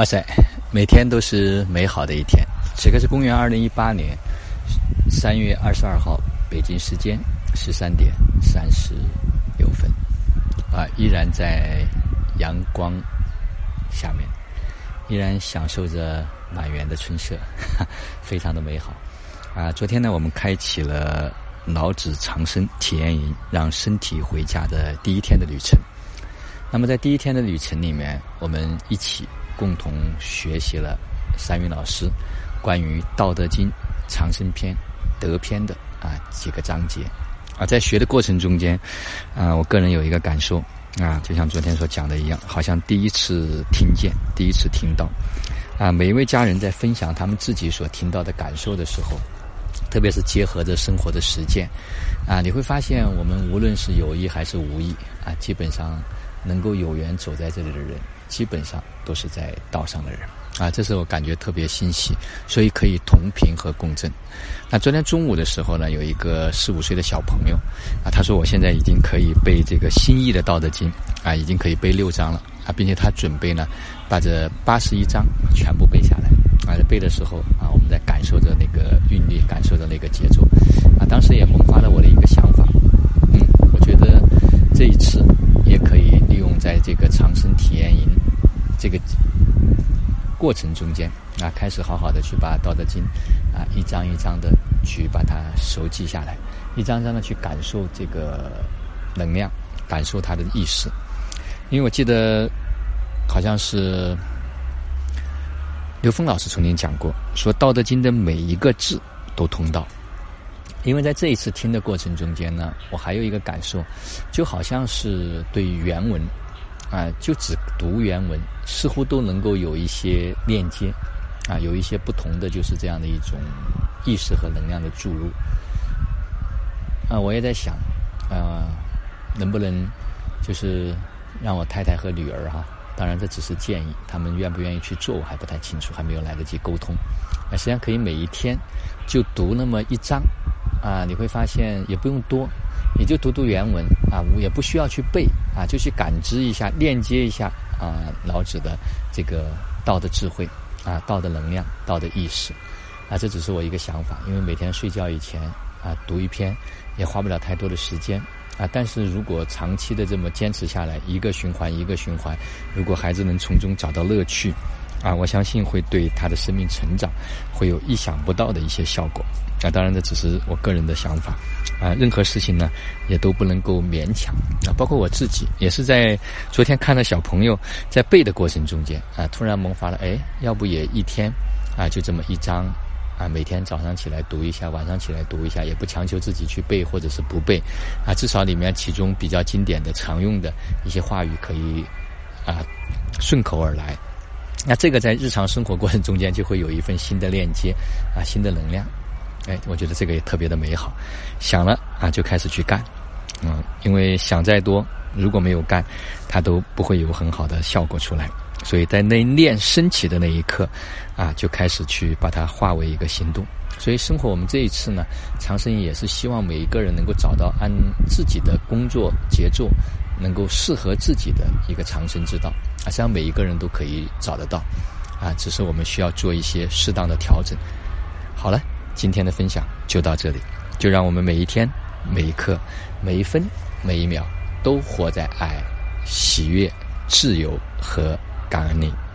哇塞，每天都是美好的一天。此刻是公元二零一八年三月二十二号，北京时间十三点三十六分，啊，依然在阳光下面，依然享受着满园的春色，非常的美好。啊，昨天呢，我们开启了老子长生体验营，让身体回家的第一天的旅程。那么在第一天的旅程里面，我们一起。共同学习了三云老师关于《道德经》长生篇、德篇的啊几个章节啊，在学的过程中间啊，我个人有一个感受啊，就像昨天所讲的一样，好像第一次听见，第一次听到啊，每一位家人在分享他们自己所听到的感受的时候，特别是结合着生活的实践啊，你会发现我们无论是有意还是无意啊，基本上能够有缘走在这里的人。基本上都是在道上的人啊，这是我感觉特别欣喜，所以可以同频和共振。那昨天中午的时候呢，有一个四五岁的小朋友啊，他说我现在已经可以背这个新译的《道德经》啊，已经可以背六章了啊，并且他准备呢把这八十一章全部背下来啊。背的时候啊，我们在感受着那个韵律，感受着那个节奏啊，当时也萌发了我的一个想法，嗯，我觉得这一次也可以利用在这个长生体验营。这个过程中间啊，开始好好的去把《道德经》啊一章一章的去把它熟记下来，一章章的去感受这个能量，感受它的意识。因为我记得好像是刘峰老师曾经讲过，说《道德经》的每一个字都通道。因为在这一次听的过程中间呢，我还有一个感受，就好像是对原文。啊，就只读原文，似乎都能够有一些链接，啊，有一些不同的，就是这样的一种意识和能量的注入。啊，我也在想，啊，能不能就是让我太太和女儿哈，当然这只是建议，他们愿不愿意去做，我还不太清楚，还没有来得及沟通。啊，实际上可以每一天就读那么一章，啊，你会发现也不用多。你就读读原文啊，我也不需要去背啊，就去感知一下、链接一下啊，老子的这个道的智慧啊，道的能量、道的意识啊，这只是我一个想法。因为每天睡觉以前啊，读一篇也花不了太多的时间啊。但是如果长期的这么坚持下来，一个循环一个循环，如果孩子能从中找到乐趣啊，我相信会对他的生命成长会有意想不到的一些效果。啊，当然这只是我个人的想法，啊，任何事情呢也都不能够勉强。啊，包括我自己也是在昨天看到小朋友在背的过程中间啊，突然萌发了，哎，要不也一天啊就这么一章啊，每天早上起来读一下，晚上起来读一下，也不强求自己去背或者是不背。啊，至少里面其中比较经典的、常用的一些话语可以啊顺口而来，那这个在日常生活过程中间就会有一份新的链接啊，新的能量。哎，我觉得这个也特别的美好。想了啊，就开始去干，嗯，因为想再多，如果没有干，它都不会有很好的效果出来。所以在那念升起的那一刻，啊，就开始去把它化为一个行动。所以生活我们这一次呢，长生也是希望每一个人能够找到按自己的工作节奏，能够适合自己的一个长生之道。啊，实际上每一个人都可以找得到，啊，只是我们需要做一些适当的调整。好了。今天的分享就到这里，就让我们每一天、每一刻、每一分、每一秒都活在爱、喜悦、自由和感恩你。